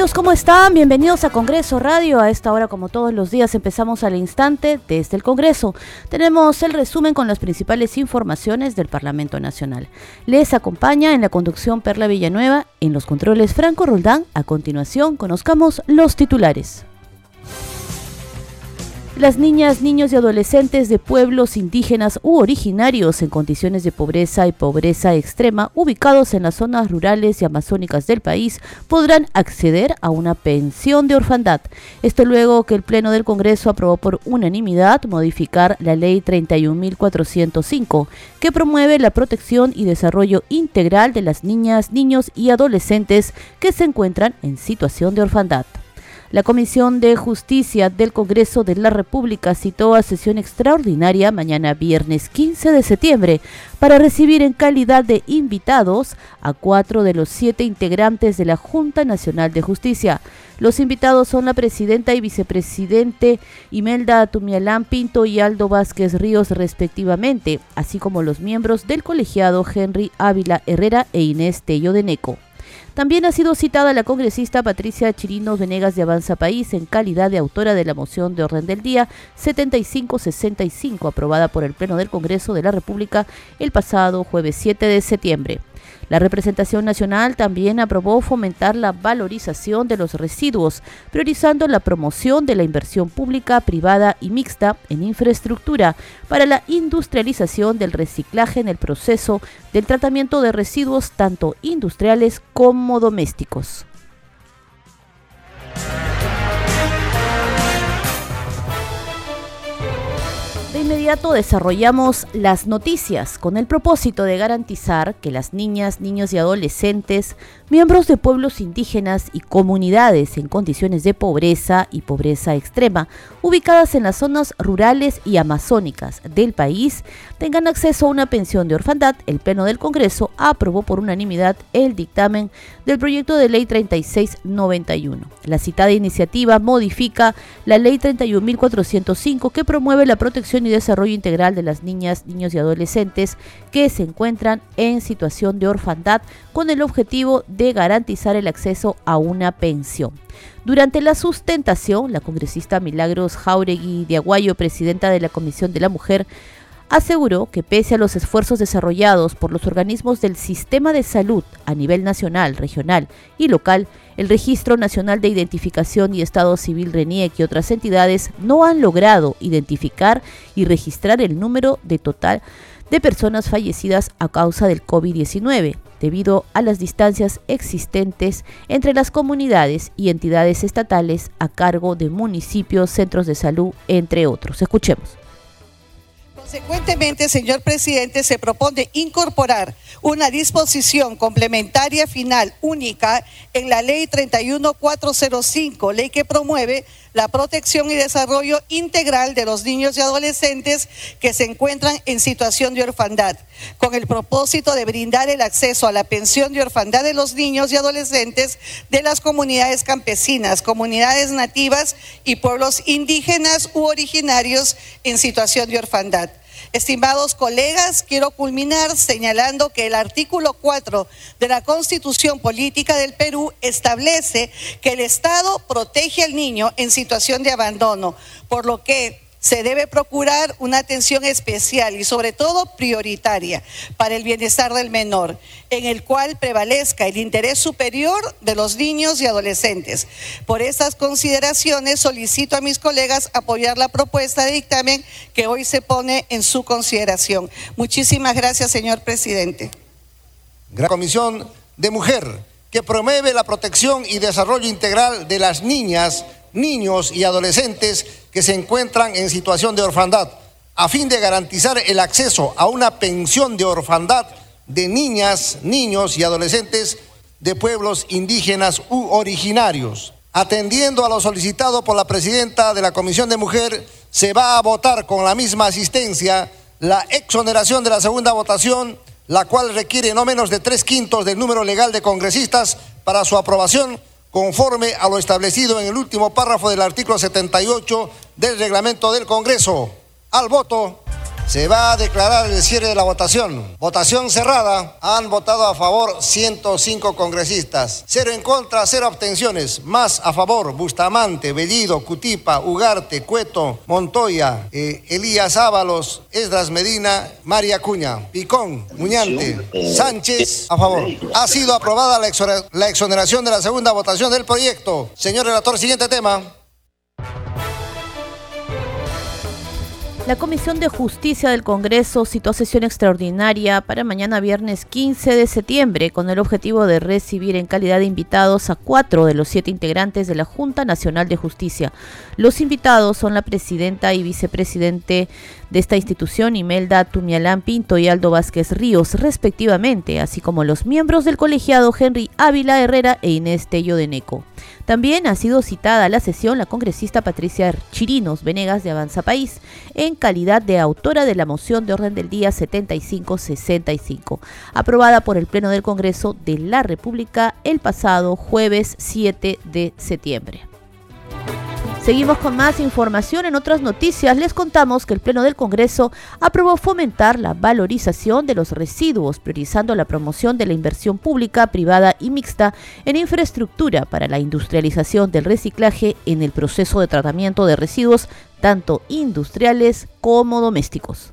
Amigos, ¿cómo están? Bienvenidos a Congreso Radio. A esta hora, como todos los días, empezamos al instante desde el Congreso. Tenemos el resumen con las principales informaciones del Parlamento Nacional. Les acompaña en la conducción Perla Villanueva, en los controles Franco Roldán. A continuación, conozcamos los titulares. Las niñas, niños y adolescentes de pueblos indígenas u originarios en condiciones de pobreza y pobreza extrema ubicados en las zonas rurales y amazónicas del país podrán acceder a una pensión de orfandad. Esto luego que el Pleno del Congreso aprobó por unanimidad modificar la Ley 31.405, que promueve la protección y desarrollo integral de las niñas, niños y adolescentes que se encuentran en situación de orfandad. La Comisión de Justicia del Congreso de la República citó a sesión extraordinaria mañana viernes 15 de septiembre para recibir en calidad de invitados a cuatro de los siete integrantes de la Junta Nacional de Justicia. Los invitados son la presidenta y vicepresidente Imelda Tumialán Pinto y Aldo Vázquez Ríos respectivamente, así como los miembros del colegiado Henry Ávila Herrera e Inés Tello de Neco. También ha sido citada la congresista Patricia Chirinos Venegas de Avanza País en calidad de autora de la moción de orden del día 7565 aprobada por el Pleno del Congreso de la República el pasado jueves 7 de septiembre. La representación nacional también aprobó fomentar la valorización de los residuos, priorizando la promoción de la inversión pública, privada y mixta en infraestructura para la industrialización del reciclaje en el proceso del tratamiento de residuos tanto industriales como domésticos. Inmediato desarrollamos las noticias con el propósito de garantizar que las niñas, niños y adolescentes, miembros de pueblos indígenas y comunidades en condiciones de pobreza y pobreza extrema, ubicadas en las zonas rurales y amazónicas del país, tengan acceso a una pensión de orfandad, el Pleno del Congreso aprobó por unanimidad el dictamen del proyecto de ley 3691. La citada iniciativa modifica la ley 31.405 que promueve la protección y desarrollo integral de las niñas, niños y adolescentes que se encuentran en situación de orfandad con el objetivo de garantizar el acceso a una pensión. Durante la sustentación, la congresista Milagros Jauregui de Aguayo, presidenta de la Comisión de la Mujer, aseguró que pese a los esfuerzos desarrollados por los organismos del sistema de salud a nivel nacional, regional y local, el Registro Nacional de Identificación y Estado Civil RENIEC y otras entidades no han logrado identificar y registrar el número de total de personas fallecidas a causa del COVID-19, debido a las distancias existentes entre las comunidades y entidades estatales a cargo de municipios, centros de salud, entre otros. Escuchemos. Consecuentemente, señor presidente, se propone incorporar una disposición complementaria final única en la ley 31405, ley que promueve la protección y desarrollo integral de los niños y adolescentes que se encuentran en situación de orfandad, con el propósito de brindar el acceso a la pensión de orfandad de los niños y adolescentes de las comunidades campesinas, comunidades nativas y pueblos indígenas u originarios en situación de orfandad. Estimados colegas, quiero culminar señalando que el artículo 4 de la Constitución Política del Perú establece que el Estado protege al niño en situación de abandono, por lo que se debe procurar una atención especial y sobre todo prioritaria para el bienestar del menor, en el cual prevalezca el interés superior de los niños y adolescentes. Por estas consideraciones solicito a mis colegas apoyar la propuesta de dictamen que hoy se pone en su consideración. Muchísimas gracias, señor presidente. Comisión de Mujer, que promueve la protección y desarrollo integral de las niñas, niños y adolescentes que se encuentran en situación de orfandad, a fin de garantizar el acceso a una pensión de orfandad de niñas, niños y adolescentes de pueblos indígenas u originarios. Atendiendo a lo solicitado por la presidenta de la Comisión de Mujer, se va a votar con la misma asistencia la exoneración de la segunda votación, la cual requiere no menos de tres quintos del número legal de congresistas para su aprobación conforme a lo establecido en el último párrafo del artículo 78 del reglamento del Congreso. Al voto. Se va a declarar el cierre de la votación. Votación cerrada. Han votado a favor 105 congresistas. Cero en contra, cero abstenciones. Más a favor Bustamante, Bellido, Cutipa, Ugarte, Cueto, Montoya, eh, Elías Ábalos, Esdras Medina, María Cuña, Picón, Muñante, Sánchez. A favor. Ha sido aprobada la, exoneración de la segunda votación del proyecto. Señor relator, siguiente tema. La Comisión de Justicia del Congreso citó sesión extraordinaria para mañana viernes 15 de septiembre con el objetivo de recibir en calidad de invitados a cuatro de los siete integrantes de la Junta Nacional de Justicia. Los invitados son la presidenta y vicepresidente de esta institución, Imelda Tumialán Pinto y Aldo Vázquez Ríos, respectivamente, así como los miembros del colegiado Henry Ávila Herrera e Inés Tello de Neco. También ha sido citada a la sesión la congresista Patricia Chirinos Venegas de Avanza País, en calidad de autora de la moción de orden del día 7565, aprobada por el Pleno del Congreso de la República el pasado jueves 7 de septiembre. Seguimos con más información. En otras noticias les contamos que el Pleno del Congreso aprobó fomentar la valorización de los residuos, priorizando la promoción de la inversión pública, privada y mixta en infraestructura para la industrialización del reciclaje en el proceso de tratamiento de residuos, tanto industriales como domésticos.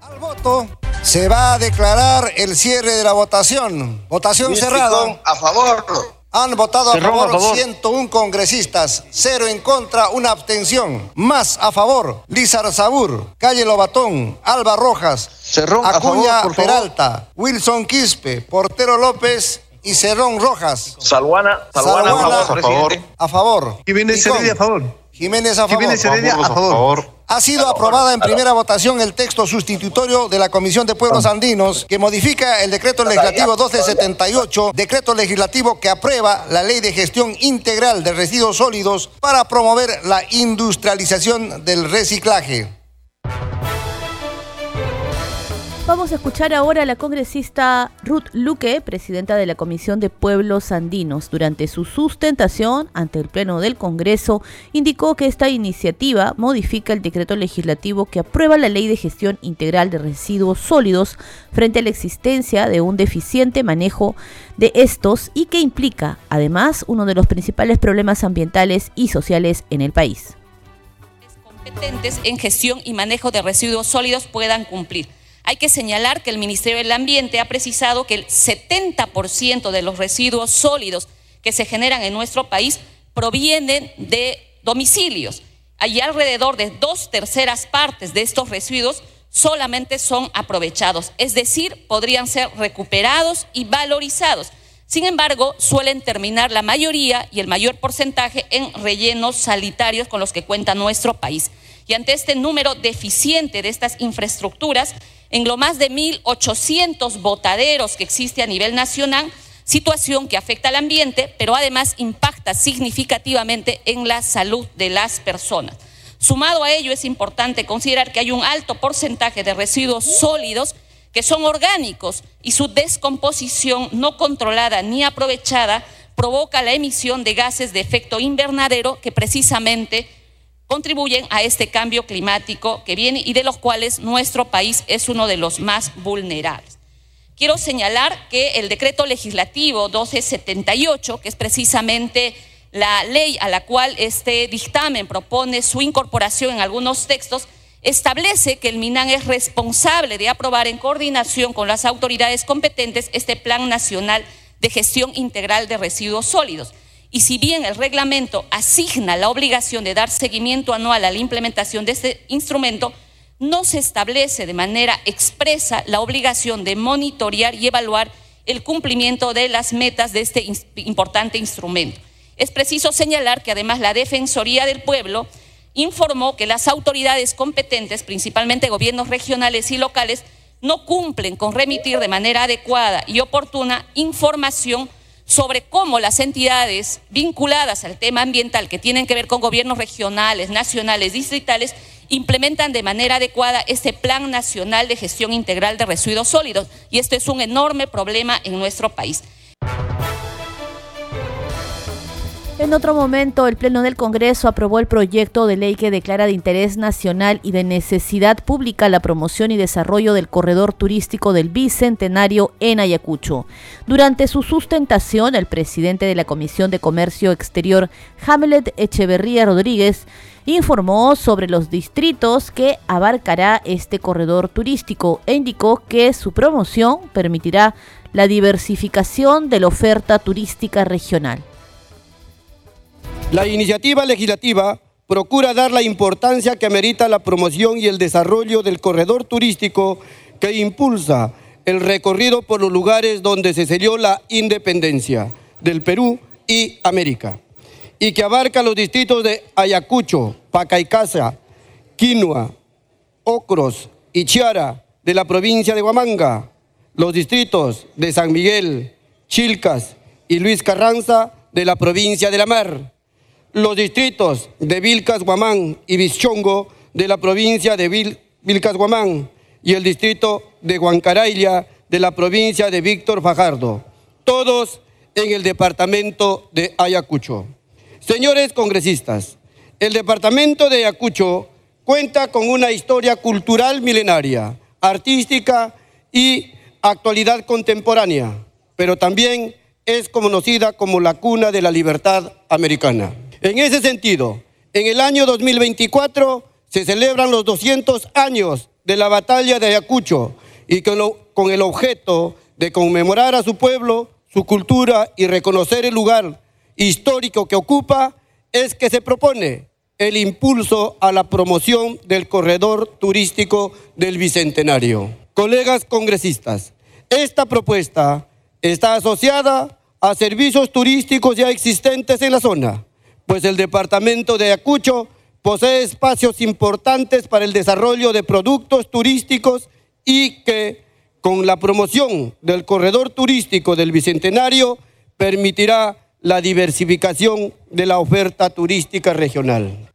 Al voto se va a declarar el cierre de la votación. Votación cerrada. A favor. Han votado a favor, 101 congresistas, cero en contra, una abstención. Más a favor, Lizar Sabur, Calle Lobatón, Alba Rojas, Acuña Peralta, Wilson Quispe, Portero López y Cerrón Rojas. Salguana, Salguana, a favor. A favor. Jiménez Heredia a favor. Jiménez a favor. Jiménez Heredia a favor. Ha sido aprobada en primera votación el texto sustitutorio de la Comisión de Pueblos Andinos que modifica el decreto legislativo 1278, decreto legislativo que aprueba la ley de gestión integral de residuos sólidos para promover la industrialización del reciclaje. Vamos a escuchar ahora a la congresista Ruth Luque, presidenta de la Comisión de Pueblos Andinos. Durante su sustentación ante el Pleno del Congreso, indicó que esta iniciativa modifica el decreto legislativo que aprueba la Ley de Gestión Integral de Residuos Sólidos frente a la existencia de un deficiente manejo de estos y que implica, además, uno de los principales problemas ambientales y sociales en el país. Competentes en gestión y manejo de residuos sólidos puedan cumplir hay que señalar que el Ministerio del Ambiente ha precisado que el 70% de los residuos sólidos que se generan en nuestro país provienen de domicilios. Hay alrededor de dos terceras partes de estos residuos solamente son aprovechados, es decir, podrían ser recuperados y valorizados. Sin embargo, suelen terminar la mayoría y el mayor porcentaje en rellenos sanitarios con los que cuenta nuestro país. Y ante este número deficiente de estas infraestructuras, en lo más de 1.800 botaderos que existe a nivel nacional, situación que afecta al ambiente, pero además impacta significativamente en la salud de las personas. Sumado a ello, es importante considerar que hay un alto porcentaje de residuos sólidos que son orgánicos y su descomposición no controlada ni aprovechada provoca la emisión de gases de efecto invernadero que precisamente contribuyen a este cambio climático que viene y de los cuales nuestro país es uno de los más vulnerables. Quiero señalar que el decreto legislativo 1278, que es precisamente la ley a la cual este dictamen propone su incorporación en algunos textos, establece que el MINAN es responsable de aprobar en coordinación con las autoridades competentes este Plan Nacional de Gestión Integral de Residuos Sólidos y si bien el reglamento asigna la obligación de dar seguimiento anual a la implementación de este instrumento, no se establece de manera expresa la obligación de monitorear y evaluar el cumplimiento de las metas de este importante instrumento. Es preciso señalar que además la Defensoría del Pueblo informó que las autoridades competentes, principalmente gobiernos regionales y locales, no cumplen con remitir de manera adecuada y oportuna información sobre cómo las entidades vinculadas al tema ambiental que tienen que ver con gobiernos regionales, nacionales, distritales, implementan de manera adecuada este Plan Nacional de Gestión Integral de Residuos Sólidos. Y esto es un enorme problema en nuestro país. En otro momento, el Pleno del Congreso aprobó el proyecto de ley que declara de interés nacional y de necesidad pública la promoción y desarrollo del corredor turístico del Bicentenario en Ayacucho. Durante su sustentación, el presidente de la Comisión de Comercio Exterior, Hamlet Echeverría Rodríguez, informó sobre los distritos que abarcará este corredor turístico e indicó que su promoción permitirá la diversificación de la oferta turística regional. La iniciativa legislativa procura dar la importancia que amerita la promoción y el desarrollo del corredor turístico que impulsa el recorrido por los lugares donde se selló la independencia del Perú y América, y que abarca los distritos de Ayacucho, Pacaicasa, Quinua, Ocros y Chiara de la provincia de Huamanga, los distritos de San Miguel, Chilcas y Luis Carranza de la provincia de La Mar, los distritos de Vilcas, Guamán y Vischongo de la provincia de Vilcas, Guamán y el distrito de Huancaraylia de la provincia de Víctor Fajardo, todos en el departamento de Ayacucho. Señores congresistas, el departamento de Ayacucho cuenta con una historia cultural milenaria, artística y actualidad contemporánea, pero también es conocida como la cuna de la libertad americana. En ese sentido, en el año 2024 se celebran los 200 años de la batalla de Ayacucho y con, el objeto de conmemorar a su pueblo, su cultura y reconocer el lugar histórico que ocupa, es que se propone el impulso a la promoción del corredor turístico del Bicentenario. Colegas congresistas, esta propuesta está asociada a servicios turísticos ya existentes en la zona pues el departamento de Ayacucho posee espacios importantes para el desarrollo de productos turísticos y que con la promoción del corredor turístico del Bicentenario permitirá la diversificación de la oferta turística regional.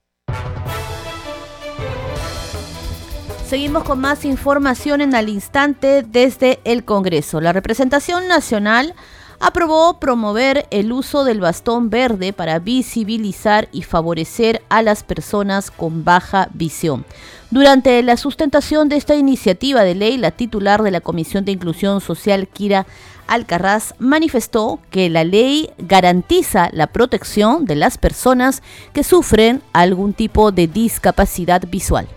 Seguimos con más información en al instante desde el Congreso. La representación nacional aprobó promover el uso del bastón verde para visibilizar y favorecer a las personas con baja visión. Durante la sustentación de esta iniciativa de ley, la titular de la Comisión de Inclusión Social, Kira Alcarraz, manifestó que la ley garantiza la protección de las personas que sufren algún tipo de discapacidad visual.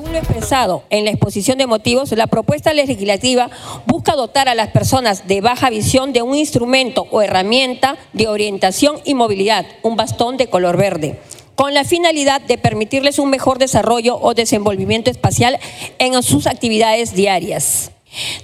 Según lo expresado en la exposición de motivos, la propuesta legislativa busca dotar a las personas de baja visión de un instrumento o herramienta de orientación y movilidad, un bastón de color verde con la finalidad de permitirles un mejor desarrollo o desenvolvimiento espacial en sus actividades diarias.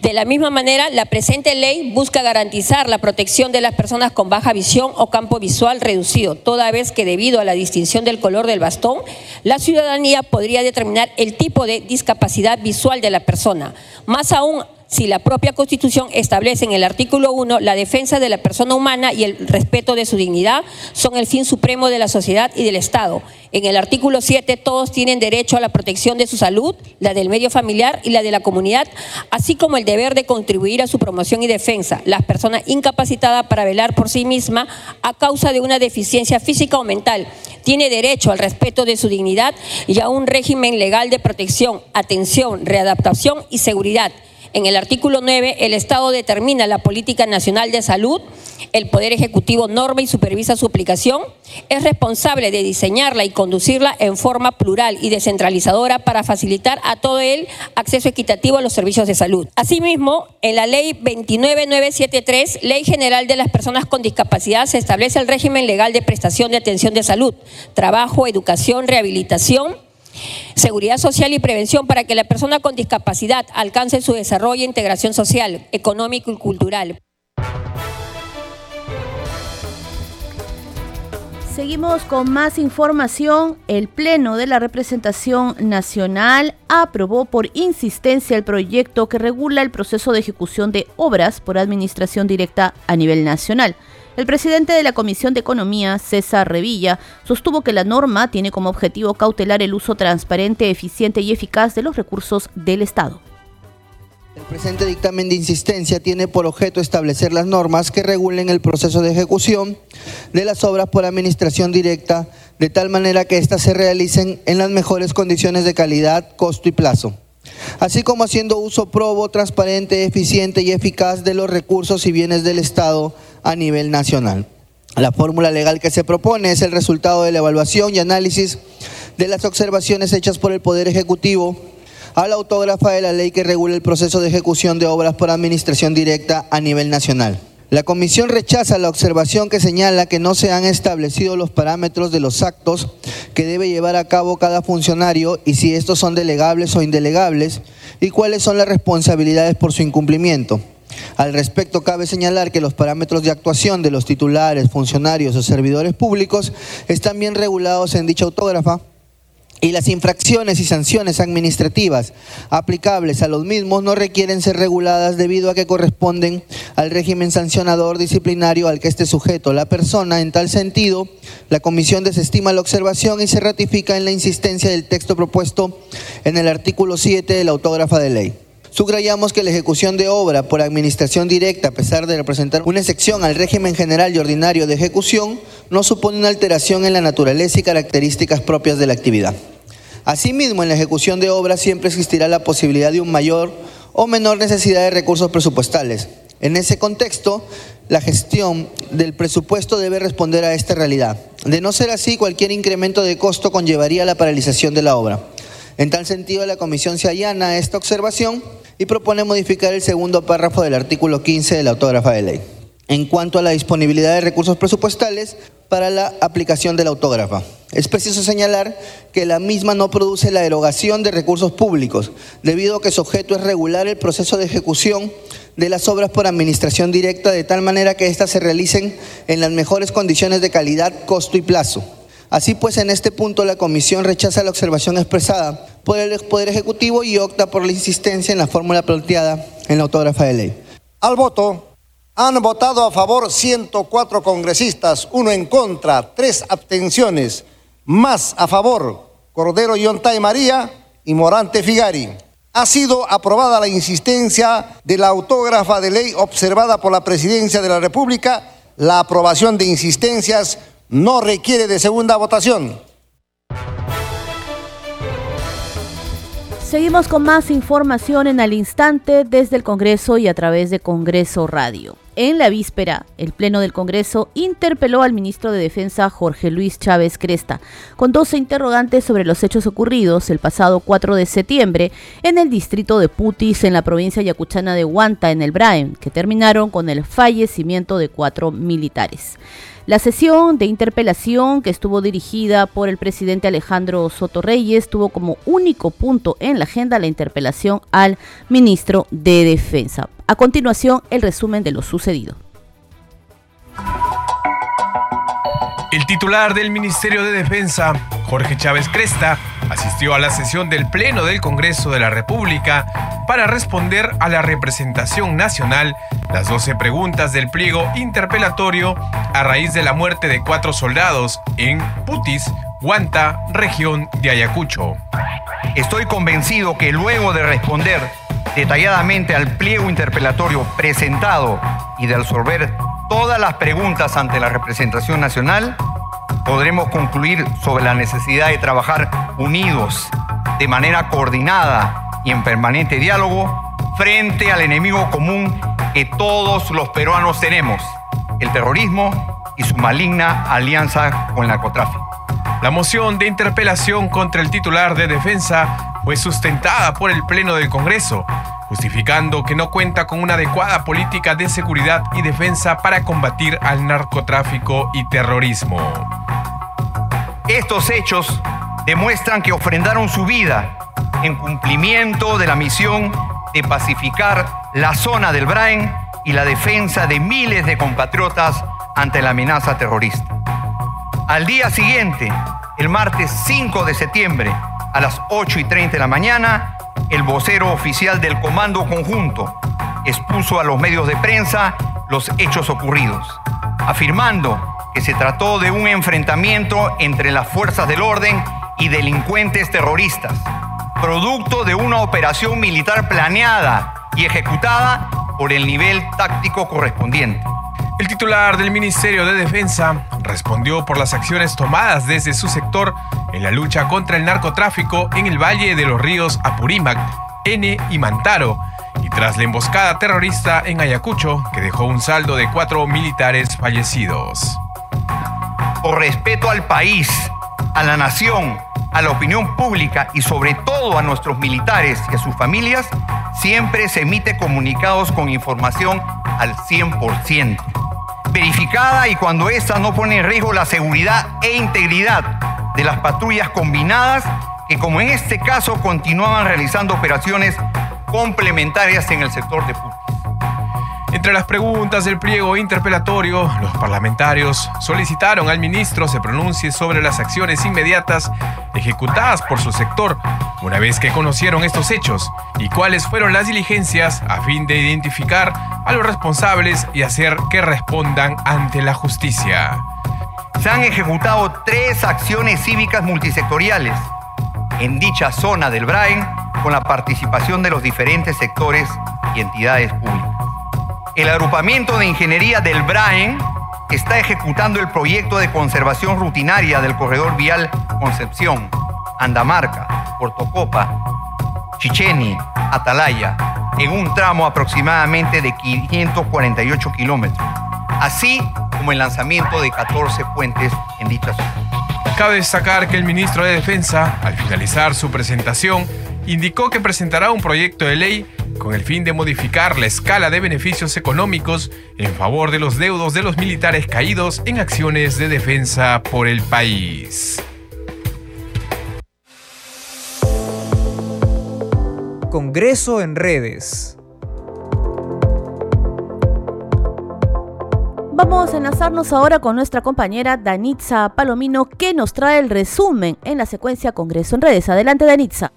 De la misma manera, la presente ley busca garantizar la protección de las personas con baja visión o campo visual reducido, toda vez que debido a la distinción del color del bastón, la ciudadanía podría determinar el tipo de discapacidad visual de la persona. Más aún, si la propia Constitución establece en el artículo 1 la defensa de la persona humana y el respeto de su dignidad son el fin supremo de la sociedad y del Estado. En el artículo 7 todos tienen derecho a la protección de su salud, la del medio familiar y la de la comunidad, así como el deber de contribuir a su promoción y defensa. Las personas incapacitadas para velar por sí misma a causa de una deficiencia física o mental tiene derecho al respeto de su dignidad y a un régimen legal de protección, atención, readaptación y seguridad en el artículo 9, el Estado determina la política nacional de salud, el Poder Ejecutivo norma y supervisa su aplicación, es responsable de diseñarla y conducirla en forma plural y descentralizadora para facilitar a todo el acceso equitativo a los servicios de salud. Asimismo, en la Ley 29973, Ley General de las Personas con Discapacidad, se establece el régimen legal de prestación de atención de salud, trabajo, educación, rehabilitación, Seguridad social y prevención para que la persona con discapacidad alcance su desarrollo e integración social, económico y cultural. Seguimos con más información. El Pleno de la Representación Nacional aprobó por insistencia el proyecto que regula el proceso de ejecución de obras por administración directa a nivel nacional. El presidente de la Comisión de Economía, César Revilla, sostuvo que la norma tiene como objetivo cautelar el uso transparente, eficiente y eficaz de los recursos del Estado. El presente dictamen de insistencia tiene por objeto establecer las normas que regulen el proceso de ejecución de las obras por administración directa, de tal manera que éstas se realicen en las mejores condiciones de calidad, costo y plazo, así como haciendo uso probo, transparente, eficiente y eficaz de los recursos y bienes del Estado a nivel nacional. La fórmula legal que se propone es el resultado de la evaluación y análisis de las observaciones hechas por el Poder Ejecutivo a la autógrafa de la ley que regula el proceso de ejecución de obras por administración directa a nivel nacional. La comisión rechaza la observación que señala que no se han establecido los parámetros de los actos que debe llevar a cabo cada funcionario y si estos son delegables o indelegables y cuáles son las responsabilidades por su incumplimiento. Al respecto, cabe señalar que los parámetros de actuación de los titulares, funcionarios o servidores públicos están bien regulados en dicha autógrafa y las infracciones y sanciones administrativas aplicables a los mismos no requieren ser reguladas debido a que corresponden al régimen sancionador disciplinario al que esté sujeto la persona. En tal sentido, la Comisión desestima la observación y se ratifica en la insistencia del texto propuesto en el artículo 7 de la autógrafa de ley. Subrayamos que la ejecución de obra por administración directa, a pesar de representar una excepción al régimen general y ordinario de ejecución, no supone una alteración en la naturaleza y características propias de la actividad. Asimismo, en la ejecución de obras siempre existirá la posibilidad de un mayor o menor necesidad de recursos presupuestales. En ese contexto, la gestión del presupuesto debe responder a esta realidad. De no ser así, cualquier incremento de costo conllevaría la paralización de la obra. En tal sentido, la Comisión se allana a esta observación y propone modificar el segundo párrafo del artículo 15 de la autógrafa de ley en cuanto a la disponibilidad de recursos presupuestales para la aplicación de la autógrafa. Es preciso señalar que la misma no produce la erogación de recursos públicos, debido a que su objeto es regular el proceso de ejecución de las obras por administración directa de tal manera que éstas se realicen en las mejores condiciones de calidad, costo y plazo. Así pues, en este punto la Comisión rechaza la observación expresada por el Poder Ejecutivo y opta por la insistencia en la fórmula planteada en la autógrafa de ley. Al voto han votado a favor 104 congresistas, uno en contra, tres abstenciones, más a favor Cordero Yontay María y Morante Figari. Ha sido aprobada la insistencia de la autógrafa de ley observada por la Presidencia de la República. La aprobación de insistencias no requiere de segunda votación. Seguimos con más información en al instante desde el Congreso y a través de Congreso Radio. En la víspera, el Pleno del Congreso interpeló al ministro de Defensa Jorge Luis Chávez Cresta con 12 interrogantes sobre los hechos ocurridos el pasado 4 de septiembre en el distrito de Putis en la provincia yacuchana de Huanta en el Braem, que terminaron con el fallecimiento de cuatro militares. La sesión de interpelación que estuvo dirigida por el presidente Alejandro Soto Reyes tuvo como único punto en la agenda la interpelación al ministro de Defensa. A continuación, el resumen de lo sucedido. Titular del Ministerio de Defensa, Jorge Chávez Cresta, asistió a la sesión del Pleno del Congreso de la República para responder a la representación nacional las 12 preguntas del pliego interpelatorio a raíz de la muerte de cuatro soldados en Putis, Huanta, región de Ayacucho. Estoy convencido que luego de responder detalladamente al pliego interpelatorio presentado y de absorber todas las preguntas ante la representación nacional, podremos concluir sobre la necesidad de trabajar unidos, de manera coordinada y en permanente diálogo frente al enemigo común que todos los peruanos tenemos, el terrorismo y su maligna alianza con el narcotráfico. La moción de interpelación contra el titular de defensa fue sustentada por el Pleno del Congreso, justificando que no cuenta con una adecuada política de seguridad y defensa para combatir al narcotráfico y terrorismo. Estos hechos demuestran que ofrendaron su vida en cumplimiento de la misión de pacificar la zona del Brain y la defensa de miles de compatriotas ante la amenaza terrorista. Al día siguiente, el martes 5 de septiembre, a las 8 y 30 de la mañana, el vocero oficial del Comando Conjunto expuso a los medios de prensa los hechos ocurridos, afirmando que se trató de un enfrentamiento entre las fuerzas del orden y delincuentes terroristas, producto de una operación militar planeada y ejecutada por el nivel táctico correspondiente. El titular del Ministerio de Defensa respondió por las acciones tomadas desde su sector en la lucha contra el narcotráfico en el Valle de los Ríos Apurímac, N y Mantaro, y tras la emboscada terrorista en Ayacucho, que dejó un saldo de cuatro militares fallecidos. Por respeto al país, a la nación, a la opinión pública y sobre todo a nuestros militares y a sus familias, siempre se emite comunicados con información al 100%. Verificada y cuando ésta no pone en riesgo la seguridad e integridad de las patrullas combinadas que como en este caso continuaban realizando operaciones complementarias en el sector de Putis. Entre las preguntas del pliego interpelatorio, los parlamentarios solicitaron al ministro se pronuncie sobre las acciones inmediatas ejecutadas por su sector una vez que conocieron estos hechos y cuáles fueron las diligencias a fin de identificar a los responsables y hacer que respondan ante la justicia. Se han ejecutado tres acciones cívicas multisectoriales en dicha zona del Brain con la participación de los diferentes sectores y entidades públicas. El agrupamiento de ingeniería del Brain está ejecutando el proyecto de conservación rutinaria del corredor vial Concepción, Andamarca, Portocopa, Chicheni, Atalaya, en un tramo aproximadamente de 548 kilómetros, así como el lanzamiento de 14 puentes en dicha zona. Cabe destacar que el ministro de Defensa, al finalizar su presentación, indicó que presentará un proyecto de ley con el fin de modificar la escala de beneficios económicos en favor de los deudos de los militares caídos en acciones de defensa por el país. Congreso en redes. Vamos a enlazarnos ahora con nuestra compañera Danitza Palomino que nos trae el resumen en la secuencia Congreso en redes. Adelante Danitza.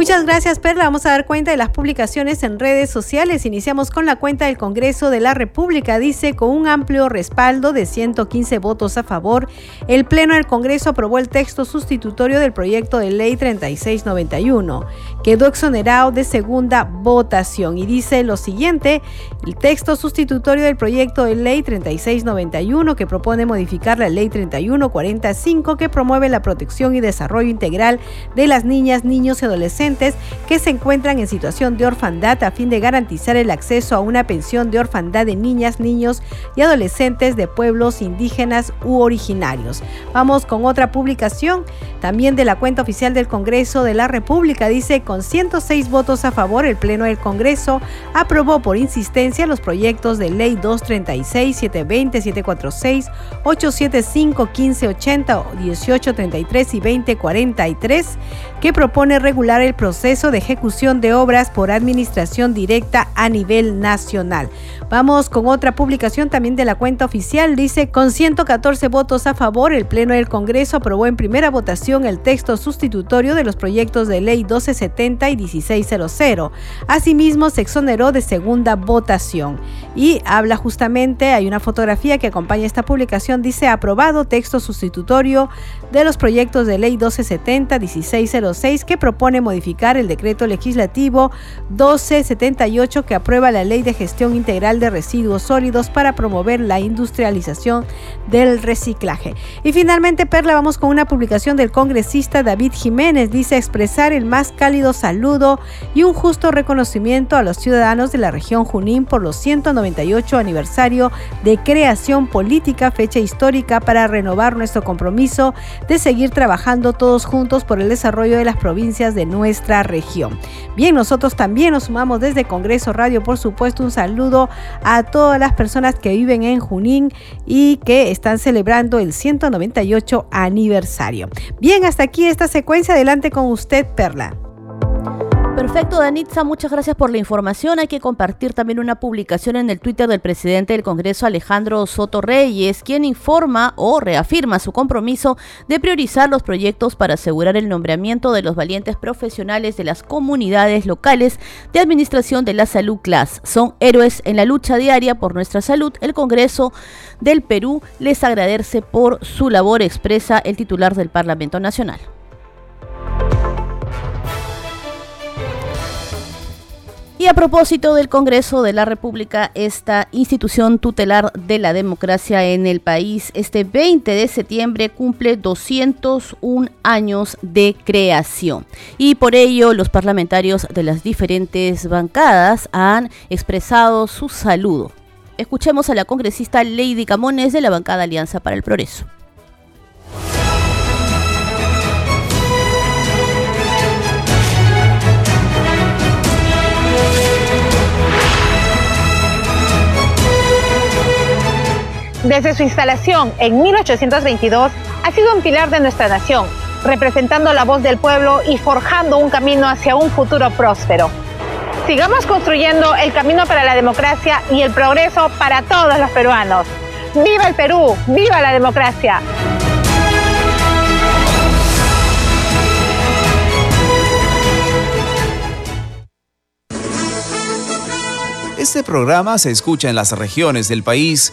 Muchas gracias, Perla. Vamos a dar cuenta de las publicaciones en redes sociales. Iniciamos con la cuenta del Congreso de la República. Dice, con un amplio respaldo de 115 votos a favor, el Pleno del Congreso aprobó el texto sustitutorio del proyecto de ley 3691. Quedó exonerado de segunda votación y dice lo siguiente, el texto sustitutorio del proyecto de ley 3691 que propone modificar la ley 3145 que promueve la protección y desarrollo integral de las niñas, niños y adolescentes que se encuentran en situación de orfandad a fin de garantizar el acceso a una pensión de orfandad de niñas, niños y adolescentes de pueblos indígenas u originarios. Vamos con otra publicación también de la cuenta oficial del Congreso de la República. Dice, con 106 votos a favor, el Pleno del Congreso aprobó por insistencia los proyectos de ley 236, 720, 746, 875, 1580, 1833 y 2043 que propone regular el proceso de ejecución de obras por administración directa a nivel nacional. Vamos con otra publicación también de la cuenta oficial. Dice, con 114 votos a favor, el Pleno del Congreso aprobó en primera votación el texto sustitutorio de los proyectos de ley 1270 y 1600. Asimismo, se exoneró de segunda votación. Y habla justamente, hay una fotografía que acompaña esta publicación, dice, aprobado texto sustitutorio de los proyectos de ley 1270, 1606, que propone modificar el decreto legislativo 1278 que aprueba la ley de gestión integral de residuos sólidos para promover la industrialización del reciclaje. Y finalmente, Perla, vamos con una publicación del congresista David Jiménez. Dice expresar el más cálido saludo y un justo reconocimiento a los ciudadanos de la región Junín por los 198 aniversario de creación política, fecha histórica para renovar nuestro compromiso de seguir trabajando todos juntos por el desarrollo de las provincias de nuestra región. Bien, nosotros también nos sumamos desde Congreso Radio, por supuesto, un saludo a todas las personas que viven en Junín y que están celebrando el 198 aniversario. Bien, hasta aquí esta secuencia. Adelante con usted, Perla. Perfecto, Danitza, muchas gracias por la información. Hay que compartir también una publicación en el Twitter del presidente del Congreso, Alejandro Soto Reyes, quien informa o reafirma su compromiso de priorizar los proyectos para asegurar el nombramiento de los valientes profesionales de las comunidades locales de administración de la salud CLAS. Son héroes en la lucha diaria por nuestra salud. El Congreso del Perú les agradece por su labor, expresa el titular del Parlamento Nacional. Y a propósito del Congreso de la República, esta institución tutelar de la democracia en el país, este 20 de septiembre cumple 201 años de creación. Y por ello los parlamentarios de las diferentes bancadas han expresado su saludo. Escuchemos a la congresista Lady Camones de la bancada Alianza para el Progreso. Desde su instalación en 1822, ha sido un pilar de nuestra nación, representando la voz del pueblo y forjando un camino hacia un futuro próspero. Sigamos construyendo el camino para la democracia y el progreso para todos los peruanos. ¡Viva el Perú! ¡Viva la democracia! Este programa se escucha en las regiones del país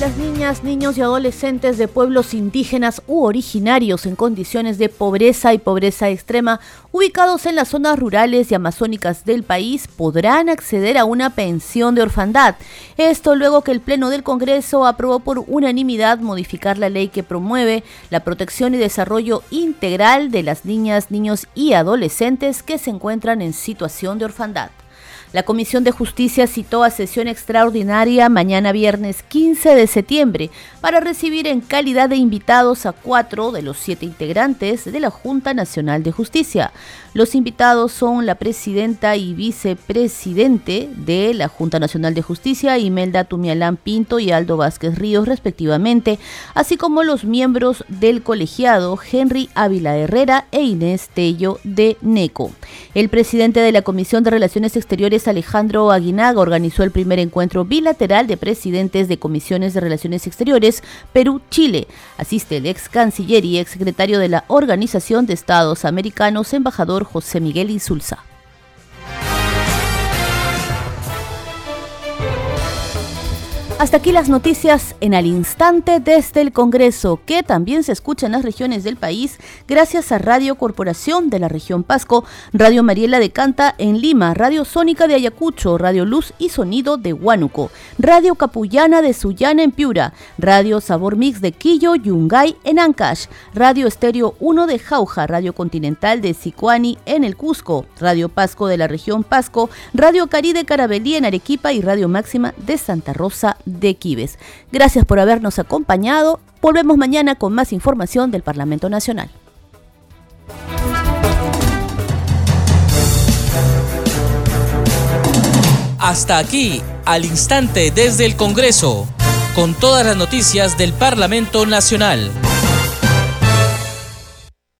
Las niñas, niños y adolescentes de pueblos indígenas u originarios en condiciones de pobreza y pobreza extrema, ubicados en las zonas rurales y amazónicas del país, podrán acceder a una pensión de orfandad. Esto luego que el Pleno del Congreso aprobó por unanimidad modificar la ley que promueve la protección y desarrollo integral de las niñas, niños y adolescentes que se encuentran en situación de orfandad. La Comisión de Justicia citó a sesión extraordinaria mañana viernes 15 de septiembre para recibir en calidad de invitados a cuatro de los siete integrantes de la Junta Nacional de Justicia. Los invitados son la presidenta y vicepresidente de la Junta Nacional de Justicia, Imelda Tumialán Pinto y Aldo Vázquez Ríos, respectivamente, así como los miembros del colegiado Henry Ávila Herrera e Inés Tello de NECO. El presidente de la Comisión de Relaciones Exteriores, Alejandro Aguinaga, organizó el primer encuentro bilateral de presidentes de comisiones de Relaciones Exteriores Perú-Chile. Asiste el ex canciller y ex secretario de la Organización de Estados Americanos, embajador José Miguel Insulza. Hasta aquí las noticias en al instante desde el Congreso, que también se escucha en las regiones del país gracias a Radio Corporación de la región Pasco, Radio Mariela de Canta en Lima, Radio Sónica de Ayacucho, Radio Luz y Sonido de Huánuco, Radio Capullana de Sullana en Piura, Radio Sabor Mix de Quillo, Yungay en Ancash, Radio Estéreo 1 de Jauja, Radio Continental de Sicuani en el Cusco, Radio Pasco de la región Pasco, Radio Cari de Carabelí en Arequipa y Radio Máxima de Santa Rosa de Quibes. Gracias por habernos acompañado. Volvemos mañana con más información del Parlamento Nacional. Hasta aquí, al instante desde el Congreso, con todas las noticias del Parlamento Nacional.